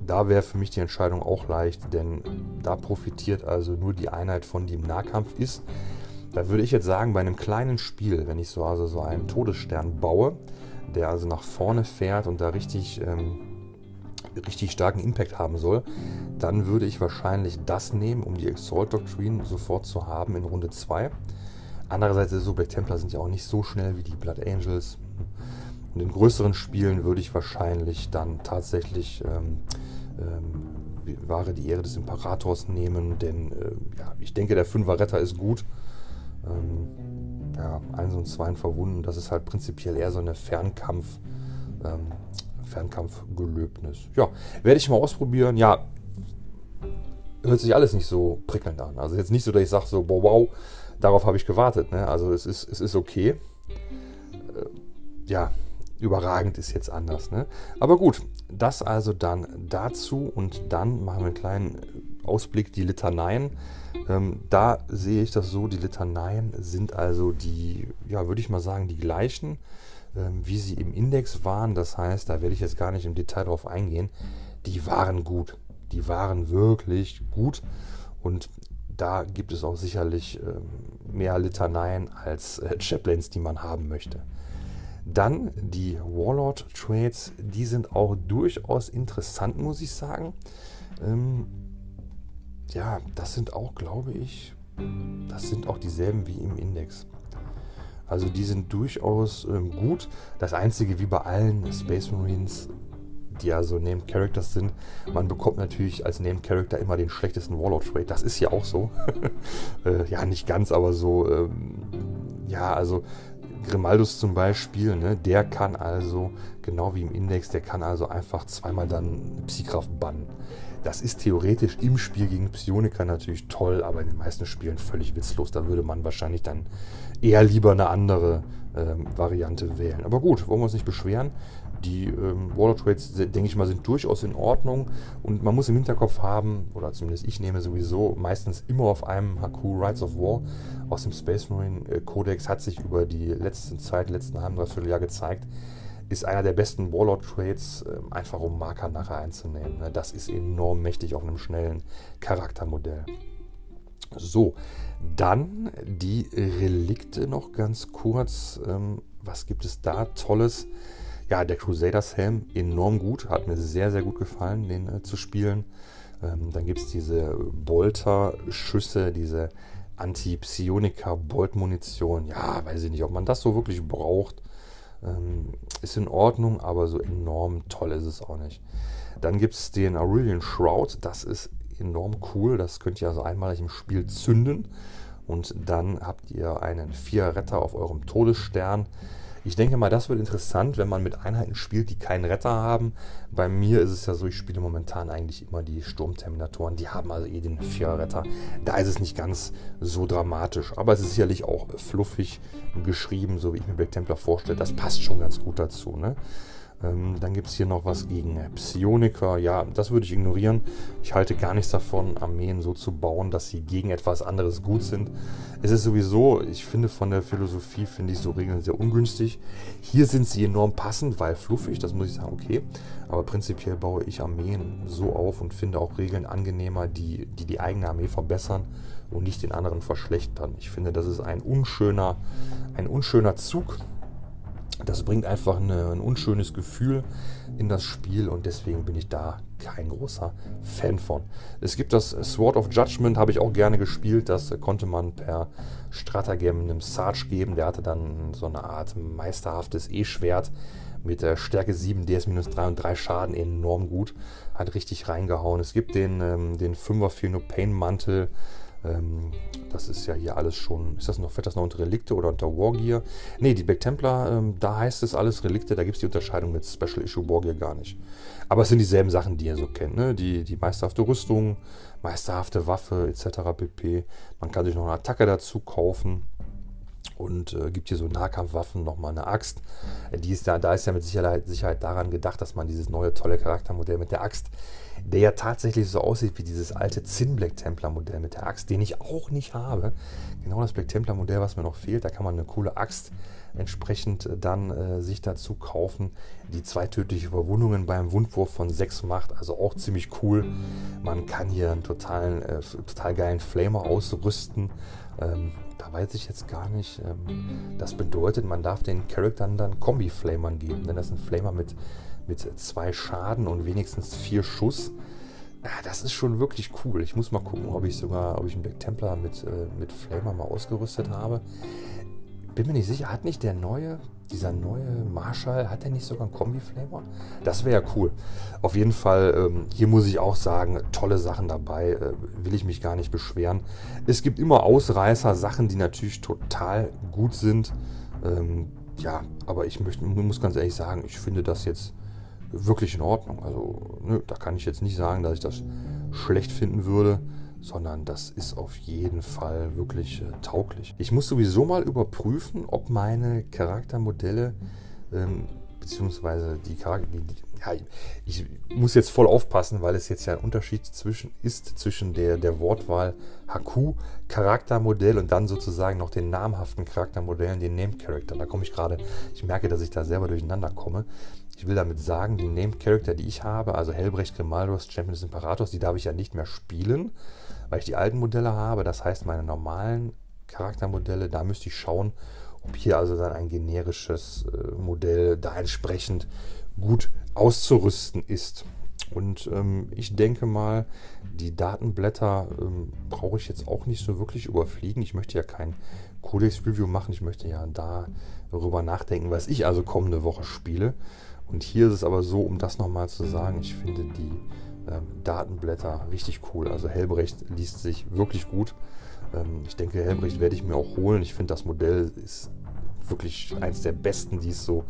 da wäre für mich die Entscheidung auch leicht, denn da profitiert also nur die Einheit von, die im Nahkampf ist. Da würde ich jetzt sagen, bei einem kleinen Spiel, wenn ich so also so einen Todesstern baue, der also nach vorne fährt und da richtig, ähm, richtig starken Impact haben soll, dann würde ich wahrscheinlich das nehmen, um die Exalt Doctrine sofort zu haben in Runde 2. Andererseits ist es so, Black Templar sind ja auch nicht so schnell wie die Blood Angels. In größeren Spielen würde ich wahrscheinlich dann tatsächlich ähm, ähm, Ware die Ehre des Imperators nehmen, denn äh, ja, ich denke, der Fünfer-Retter ist gut. Ähm, ja, 1 und 2 verwunden, das ist halt prinzipiell eher so eine Fernkampf, ähm, Fernkampfgelöbnis. Ja, werde ich mal ausprobieren. Ja, hört sich alles nicht so prickelnd an. Also jetzt nicht so, dass ich sage so, boah, wow, darauf habe ich gewartet. Ne? Also es ist, es ist okay. Äh, ja, überragend ist jetzt anders. Ne? Aber gut, das also dann dazu und dann machen wir einen kleinen Ausblick, die Litaneien. Ähm, da sehe ich das so, die Litaneien sind also die, ja, würde ich mal sagen, die gleichen, ähm, wie sie im Index waren. Das heißt, da werde ich jetzt gar nicht im Detail drauf eingehen. Die waren gut. Die waren wirklich gut. Und da gibt es auch sicherlich ähm, mehr Litaneien als äh, Chaplains, die man haben möchte. Dann die Warlord Trades, die sind auch durchaus interessant, muss ich sagen. Ähm, ja, das sind auch, glaube ich, das sind auch dieselben wie im Index. Also die sind durchaus ähm, gut. Das einzige wie bei allen Space Marines, die ja so Named Characters sind, man bekommt natürlich als Named Character immer den schlechtesten Warlord Trade. Das ist ja auch so. äh, ja, nicht ganz, aber so. Ähm, ja, also Grimaldus zum Beispiel, ne, der kann also, genau wie im Index, der kann also einfach zweimal dann Psykraft bannen. Das ist theoretisch im Spiel gegen Psioniker natürlich toll, aber in den meisten Spielen völlig witzlos. Da würde man wahrscheinlich dann eher lieber eine andere ähm, Variante wählen. Aber gut, wollen wir uns nicht beschweren. Die ähm, Warlord Trades, denke ich mal, sind durchaus in Ordnung. Und man muss im Hinterkopf haben, oder zumindest ich nehme sowieso meistens immer auf einem Haku Rights of War aus dem Space Marine äh, Codex, hat sich über die letzte Zeit, letzten halben, dreiviertel Jahr gezeigt, ist einer der besten Warlord-Trades, äh, einfach um Marker nachher einzunehmen. Ne? Das ist enorm mächtig auf einem schnellen Charaktermodell. So, dann die Relikte noch ganz kurz. Ähm, was gibt es da Tolles? Ja, der Crusaders Helm, enorm gut. Hat mir sehr, sehr gut gefallen, den äh, zu spielen. Ähm, dann gibt es diese Bolter-Schüsse, diese Anti-Psionica-Bolt-Munition. Ja, weiß ich nicht, ob man das so wirklich braucht. Ähm, ist in Ordnung, aber so enorm toll ist es auch nicht. Dann gibt es den Aurelian Shroud. Das ist enorm cool. Das könnt ihr also einmalig im Spiel zünden. Und dann habt ihr einen Vier-Retter auf eurem Todesstern. Ich denke mal, das wird interessant, wenn man mit Einheiten spielt, die keinen Retter haben. Bei mir ist es ja so, ich spiele momentan eigentlich immer die Sturmterminatoren. Die haben also eh den Vierer-Retter. Da ist es nicht ganz so dramatisch. Aber es ist sicherlich auch fluffig geschrieben, so wie ich mir Black Templar vorstelle. Das passt schon ganz gut dazu. Ne? Ähm, dann gibt es hier noch was gegen Psioniker. Ja, das würde ich ignorieren. Ich halte gar nichts davon, Armeen so zu bauen, dass sie gegen etwas anderes gut sind. Es ist sowieso, ich finde von der Philosophie, finde ich so Regeln sehr ungünstig. Hier sind sie enorm passend, weil fluffig, das muss ich sagen, okay. Aber prinzipiell baue ich Armeen so auf und finde auch Regeln angenehmer, die die, die eigene Armee verbessern und nicht den anderen verschlechtern. Ich finde, das ist ein unschöner, ein unschöner Zug das bringt einfach eine, ein unschönes Gefühl in das Spiel und deswegen bin ich da kein großer Fan von. Es gibt das Sword of Judgment, habe ich auch gerne gespielt. Das konnte man per Stratagem einem Sarge geben. Der hatte dann so eine Art meisterhaftes E-Schwert mit der Stärke 7, DS-3 und 3 Schaden enorm gut. Hat richtig reingehauen. Es gibt den, ähm, den 5er Pheno Pain Mantel ähm, das ist ja hier alles schon. Ist das noch, fällt das noch unter Relikte oder unter Wargear? Ne, die Black Templar, ähm, da heißt es alles Relikte, da gibt es die Unterscheidung mit Special Issue Wargear gar nicht. Aber es sind dieselben Sachen, die ihr so kennt, ne? Die, die meisterhafte Rüstung, meisterhafte Waffe etc. pp. Man kann sich noch eine Attacke dazu kaufen und äh, gibt hier so Nahkampfwaffen, nochmal eine Axt. Die ist da, da ist ja mit Sicherheit, Sicherheit daran gedacht, dass man dieses neue tolle Charaktermodell mit der Axt der ja tatsächlich so aussieht wie dieses alte Zinn Black Templar Modell mit der Axt, den ich auch nicht habe. Genau das Black Templar Modell, was mir noch fehlt. Da kann man eine coole Axt entsprechend äh, dann äh, sich dazu kaufen, die zwei tödliche Verwundungen beim Wundwurf von 6 macht. Also auch ziemlich cool. Man kann hier einen totalen, äh, total geilen Flamer ausrüsten. Ähm, da weiß ich jetzt gar nicht. Ähm, das bedeutet, man darf den Charaktern dann Kombi-Flamern geben. Denn das sind Flamer mit mit zwei Schaden und wenigstens vier Schuss. Ja, das ist schon wirklich cool. Ich muss mal gucken, ob ich sogar, ob ich einen Black Templar mit, äh, mit Flamer mal ausgerüstet habe. bin mir nicht sicher, hat nicht der neue, dieser neue Marshall, hat der nicht sogar einen Kombi-Flavor? Das wäre ja cool. Auf jeden Fall, ähm, hier muss ich auch sagen, tolle Sachen dabei, äh, will ich mich gar nicht beschweren. Es gibt immer Ausreißer, Sachen, die natürlich total gut sind. Ähm, ja, aber ich möchte, muss ganz ehrlich sagen, ich finde das jetzt wirklich in Ordnung. Also, ne, da kann ich jetzt nicht sagen, dass ich das schlecht finden würde sondern das ist auf jeden Fall wirklich äh, tauglich. Ich muss sowieso mal überprüfen, ob meine Charaktermodelle ähm, beziehungsweise die Charakter, die, ja, ich muss jetzt voll aufpassen, weil es jetzt ja ein Unterschied zwischen ist zwischen der, der Wortwahl HQ Charaktermodell und dann sozusagen noch den namhaften Charaktermodellen, den Named Character. Da komme ich gerade, ich merke, dass ich da selber durcheinander komme. Ich will damit sagen, die Named Character, die ich habe, also Helbrecht, Grimaldos, Champion des Imperators, die darf ich ja nicht mehr spielen weil ich die alten Modelle habe. Das heißt, meine normalen Charaktermodelle, da müsste ich schauen, ob hier also dann ein generisches äh, Modell da entsprechend gut auszurüsten ist. Und ähm, ich denke mal, die Datenblätter ähm, brauche ich jetzt auch nicht so wirklich überfliegen. Ich möchte ja kein Codex-Review machen. Ich möchte ja darüber nachdenken, was ich also kommende Woche spiele. Und hier ist es aber so, um das nochmal zu sagen, ich finde die ähm, Datenblätter, richtig cool. Also Helbrecht liest sich wirklich gut. Ähm, ich denke, Helbrecht werde ich mir auch holen. Ich finde, das Modell ist wirklich eins der besten, die es so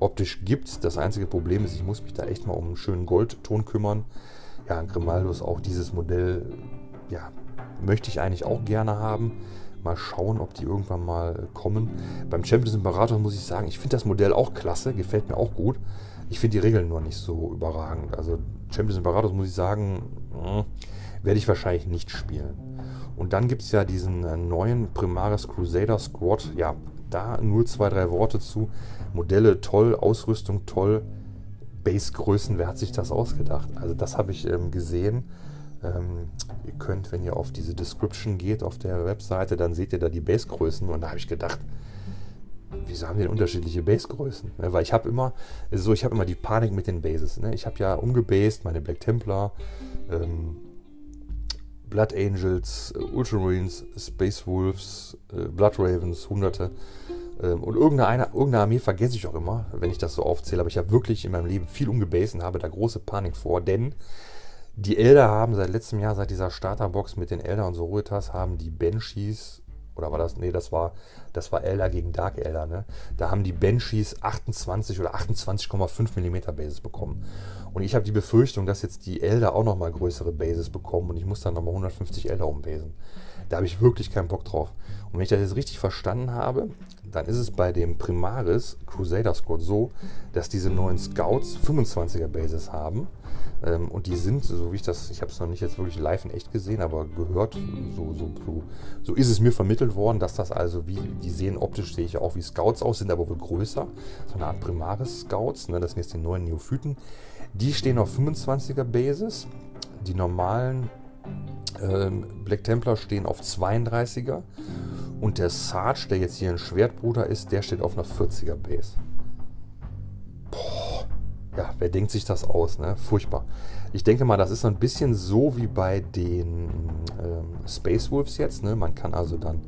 optisch gibt. Das einzige Problem ist, ich muss mich da echt mal um einen schönen Goldton kümmern. Ja, Grimaldus, auch dieses Modell, ja, möchte ich eigentlich auch gerne haben. Mal schauen, ob die irgendwann mal kommen. Beim Champions Imperator muss ich sagen, ich finde das Modell auch klasse, gefällt mir auch gut. Ich finde die Regeln nur nicht so überragend. Also Champions Imperator, muss ich sagen, hm, werde ich wahrscheinlich nicht spielen. Und dann gibt es ja diesen äh, neuen Primaris Crusader Squad. Ja, da nur zwei, drei Worte zu. Modelle toll, Ausrüstung toll, Basegrößen, wer hat sich das ausgedacht? Also das habe ich ähm, gesehen. Ähm, ihr könnt, wenn ihr auf diese Description geht auf der Webseite, dann seht ihr da die Basegrößen. Und da habe ich gedacht, wieso haben die denn unterschiedliche Basegrößen? Ne, weil ich habe immer, so ich habe immer die Panik mit den Bases. Ne? Ich habe ja umgebased meine Black Templar, ähm, Blood Angels, äh, Ultramarines, Space Wolves, äh, Blood Ravens, Hunderte. Ähm, und irgendeine, irgendeine Armee vergesse ich auch immer, wenn ich das so aufzähle. Aber ich habe wirklich in meinem Leben viel umgebased und habe da große Panik vor, denn die Elder haben seit letztem Jahr, seit dieser Starterbox mit den Elder und Sororitas, haben die Banshees oder war das? Nee, das war, das war Elder gegen Dark Elder, ne? Da haben die Banshees 28 oder 28,5 mm Bases bekommen. Und ich habe die Befürchtung, dass jetzt die Elder auch nochmal größere Bases bekommen und ich muss dann nochmal 150 Elder umbasen. Da habe ich wirklich keinen Bock drauf. Und wenn ich das jetzt richtig verstanden habe, dann ist es bei dem Primaris Crusader Squad so, dass diese neuen Scouts 25er Bases haben. Ähm, und die sind, so wie ich das, ich habe es noch nicht jetzt wirklich live in echt gesehen, aber gehört, so, so, so, so ist es mir vermittelt worden, dass das also wie, die sehen optisch, sehe ich auch wie Scouts aus, sind aber wohl größer. So eine Art Primaris Scouts, ne, das sind jetzt die neuen Neophyten. Die stehen auf 25er Bases. Die normalen ähm, Black Templar stehen auf 32er. Und der Sarge, der jetzt hier ein Schwertbruder ist, der steht auf einer 40er Base. Boah. Wer denkt sich das aus, ne? Furchtbar. Ich denke mal, das ist so ein bisschen so wie bei den ähm, Space Wolves jetzt, ne? Man kann also dann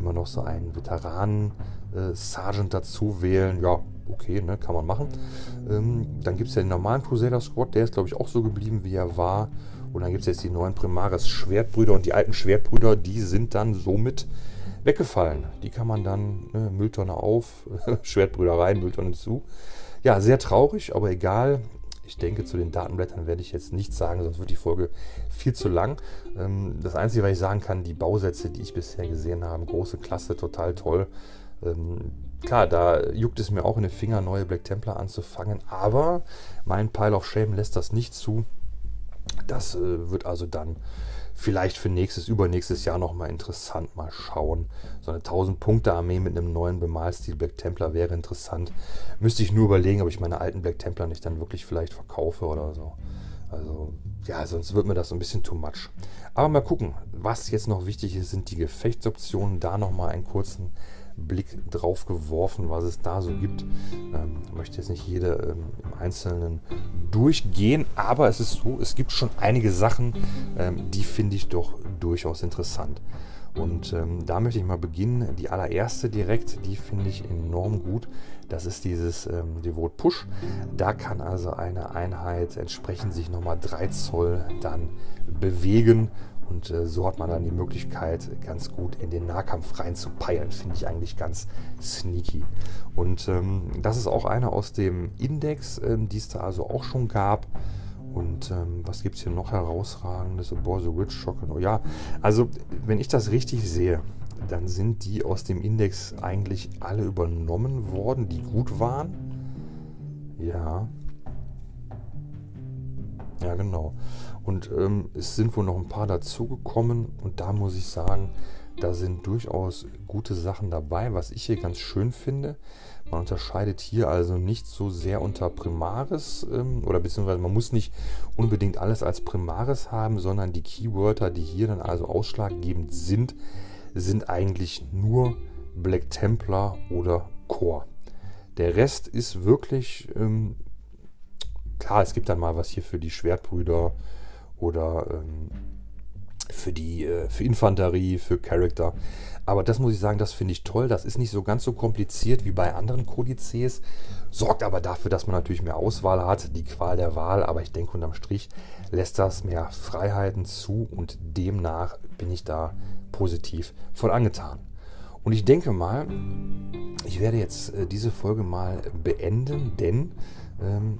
immer noch so einen Veteranen äh, dazu wählen. Ja, okay, ne? Kann man machen. Ähm, dann gibt es ja den normalen Crusader Squad, der ist, glaube ich, auch so geblieben, wie er war. Und dann gibt es jetzt die neuen Primaris Schwertbrüder und die alten Schwertbrüder, die sind dann somit weggefallen. Die kann man dann, ne, Mülltonne auf, Schwertbrüder rein, Mülltonne zu. Ja, sehr traurig, aber egal. Ich denke, zu den Datenblättern werde ich jetzt nichts sagen, sonst wird die Folge viel zu lang. Ähm, das Einzige, was ich sagen kann, die Bausätze, die ich bisher gesehen habe, große Klasse, total toll. Ähm, klar, da juckt es mir auch in den Finger, neue Black Templar anzufangen, aber mein Pile of Shame lässt das nicht zu. Das äh, wird also dann vielleicht für nächstes, übernächstes Jahr nochmal interessant. Mal schauen. So eine 1000-Punkte-Armee mit einem neuen Bemalstil Black Templar wäre interessant. Müsste ich nur überlegen, ob ich meine alten Black Templar nicht dann wirklich vielleicht verkaufe oder so. Also, ja, sonst wird mir das so ein bisschen too much. Aber mal gucken. Was jetzt noch wichtig ist, sind die Gefechtsoptionen. Da nochmal einen kurzen Blick drauf geworfen, was es da so gibt. Ähm, möchte jetzt nicht jede ähm, im Einzelnen durchgehen, aber es ist so, es gibt schon einige Sachen, ähm, die finde ich doch durchaus interessant. Und ähm, da möchte ich mal beginnen. Die allererste direkt, die finde ich enorm gut. Das ist dieses ähm, Devot Push. Da kann also eine Einheit entsprechend sich nochmal 3 Zoll dann bewegen. Und äh, so hat man dann die Möglichkeit, ganz gut in den Nahkampf reinzupeilen. Finde ich eigentlich ganz sneaky. Und ähm, das ist auch eine aus dem Index, ähm, die es da also auch schon gab. Und ähm, was gibt es hier noch herausragendes? Above the Rich Shock. Oh ja, also wenn ich das richtig sehe, dann sind die aus dem Index eigentlich alle übernommen worden, die gut waren. Ja. Ja, genau. Und ähm, es sind wohl noch ein paar dazugekommen. Und da muss ich sagen, da sind durchaus gute Sachen dabei, was ich hier ganz schön finde. Man unterscheidet hier also nicht so sehr unter Primaris ähm, oder beziehungsweise man muss nicht unbedingt alles als Primaris haben, sondern die Keywörter, die hier dann also ausschlaggebend sind, sind eigentlich nur Black Templar oder Core. Der Rest ist wirklich, ähm, klar, es gibt dann mal was hier für die Schwertbrüder oder ähm, für die äh, für Infanterie, für Charakter. Aber das muss ich sagen, das finde ich toll. Das ist nicht so ganz so kompliziert wie bei anderen Kodizes. Sorgt aber dafür, dass man natürlich mehr Auswahl hat, die Qual der Wahl. Aber ich denke, unterm Strich lässt das mehr Freiheiten zu und demnach bin ich da positiv voll angetan. Und ich denke mal, ich werde jetzt äh, diese Folge mal beenden, denn ähm,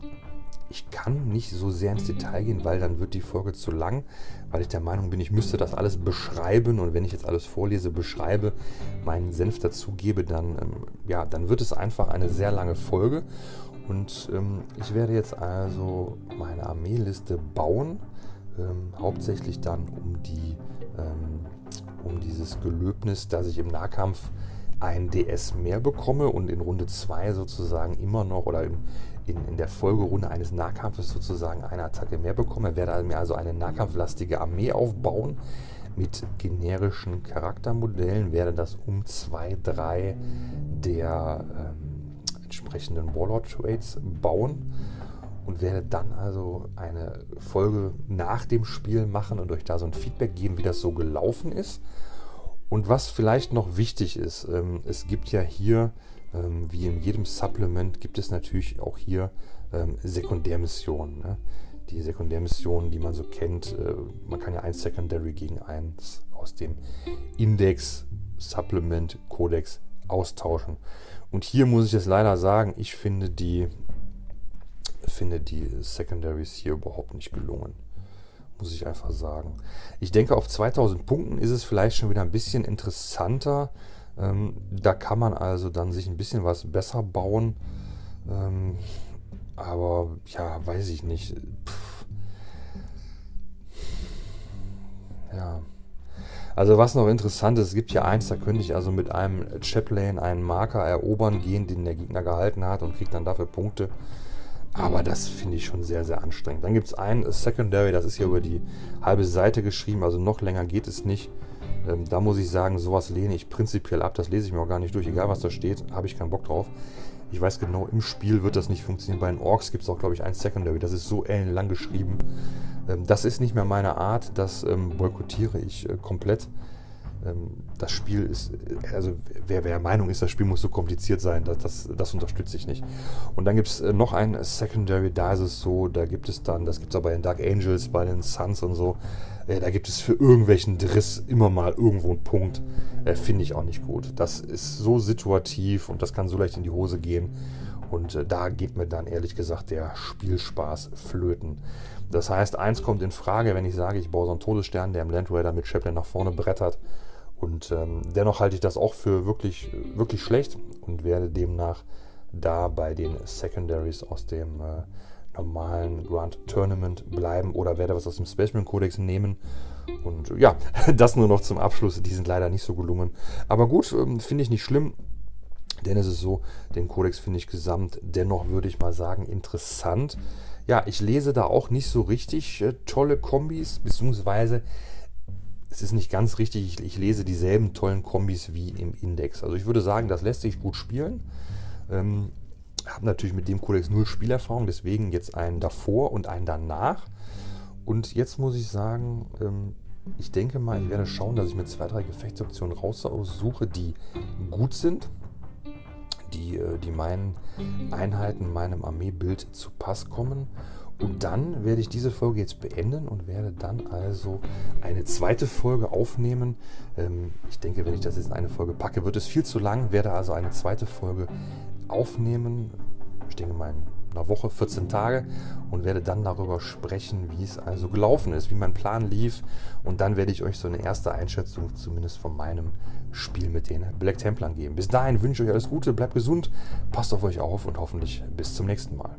ich kann nicht so sehr ins Detail gehen, weil dann wird die Folge zu lang, weil ich der Meinung bin, ich müsste das alles beschreiben und wenn ich jetzt alles vorlese, beschreibe, meinen Senf dazugebe, dann, ähm, ja, dann wird es einfach eine sehr lange Folge. Und ähm, ich werde jetzt also meine Armeeliste bauen, ähm, hauptsächlich dann um die ähm, um dieses Gelöbnis, dass ich im Nahkampf ein DS mehr bekomme und in Runde 2 sozusagen immer noch oder im, in, in der Folgerunde eines Nahkampfes sozusagen eine Attacke mehr bekomme, werde mir also eine nahkampflastige Armee aufbauen mit generischen Charaktermodellen, werde das um zwei, drei der ähm, entsprechenden Warlord Trades bauen und werde dann also eine Folge nach dem Spiel machen und euch da so ein Feedback geben, wie das so gelaufen ist. Und was vielleicht noch wichtig ist, ähm, es gibt ja hier ähm, wie in jedem Supplement gibt es natürlich auch hier ähm, Sekundärmissionen. Ne? Die Sekundärmissionen, die man so kennt, äh, man kann ja ein Secondary gegen eins aus dem Index, Supplement, Codex austauschen. Und hier muss ich es leider sagen, ich finde die, finde die Secondaries hier überhaupt nicht gelungen muss ich einfach sagen. Ich denke, auf 2000 Punkten ist es vielleicht schon wieder ein bisschen interessanter, ähm, da kann man also dann sich ein bisschen was besser bauen. Ähm, aber ja, weiß ich nicht. Pff. Ja. Also was noch interessant ist, es gibt hier eins, da könnte ich also mit einem Chaplain einen Marker erobern gehen, den der Gegner gehalten hat und kriegt dann dafür Punkte. Aber das finde ich schon sehr, sehr anstrengend. Dann gibt es ein Secondary, das ist hier über die halbe Seite geschrieben, also noch länger geht es nicht. Ähm, da muss ich sagen, sowas lehne ich prinzipiell ab. Das lese ich mir auch gar nicht durch. Egal was da steht, habe ich keinen Bock drauf. Ich weiß genau, im Spiel wird das nicht funktionieren. Bei den Orks gibt es auch, glaube ich, ein Secondary. Das ist so ellenlang geschrieben. Ähm, das ist nicht mehr meine Art. Das ähm, boykottiere ich äh, komplett. Ähm, das Spiel ist, also wer, wer Meinung ist, das Spiel muss so kompliziert sein, das, das, das unterstütze ich nicht. Und dann gibt es äh, noch ein Secondary, da ist es so, da gibt es dann, das gibt es aber in Dark Angels, bei den Suns und so, äh, da gibt es für irgendwelchen Driss immer mal irgendwo einen Punkt. Äh, Finde ich auch nicht gut. Das ist so situativ und das kann so leicht in die Hose gehen. Und äh, da geht mir dann ehrlich gesagt der Spielspaß flöten. Das heißt, eins kommt in Frage, wenn ich sage, ich baue so einen Todesstern, der im Land Raider mit Chaplin nach vorne brettert. Und ähm, dennoch halte ich das auch für wirklich, wirklich schlecht und werde demnach da bei den Secondaries aus dem äh, normalen Grand Tournament bleiben oder werde was aus dem Spaceman Codex nehmen. Und ja, das nur noch zum Abschluss. Die sind leider nicht so gelungen. Aber gut, ähm, finde ich nicht schlimm. Denn es ist so, den Codex finde ich gesamt dennoch, würde ich mal sagen, interessant. Ja, ich lese da auch nicht so richtig äh, tolle Kombis, beziehungsweise es ist nicht ganz richtig, ich, ich, lese dieselben tollen Kombis wie im Index. Also ich würde sagen, das lässt sich gut spielen. Ähm, habe natürlich mit dem Codex null Spielerfahrung, deswegen jetzt einen davor und einen danach. Und jetzt muss ich sagen, ähm, ich denke mal, ich werde schauen, dass ich mir zwei, drei Gefechtsoptionen raussuche, die gut sind, die, äh, die meinen Einheiten, meinem Armeebild zu Pass kommen. Und dann werde ich diese Folge jetzt beenden und werde dann also eine zweite Folge aufnehmen. Ähm, ich denke, wenn ich das jetzt in eine Folge packe, wird es viel zu lang. Werde also eine zweite Folge aufnehmen. Ich denke mal in einer Woche, 14 Tage und werde dann darüber sprechen, wie es also gelaufen ist, wie mein Plan lief. Und dann werde ich euch so eine erste Einschätzung zumindest von meinem Spiel mit den Black Templern geben. Bis dahin wünsche ich euch alles Gute, bleibt gesund, passt auf euch auf und hoffentlich bis zum nächsten Mal.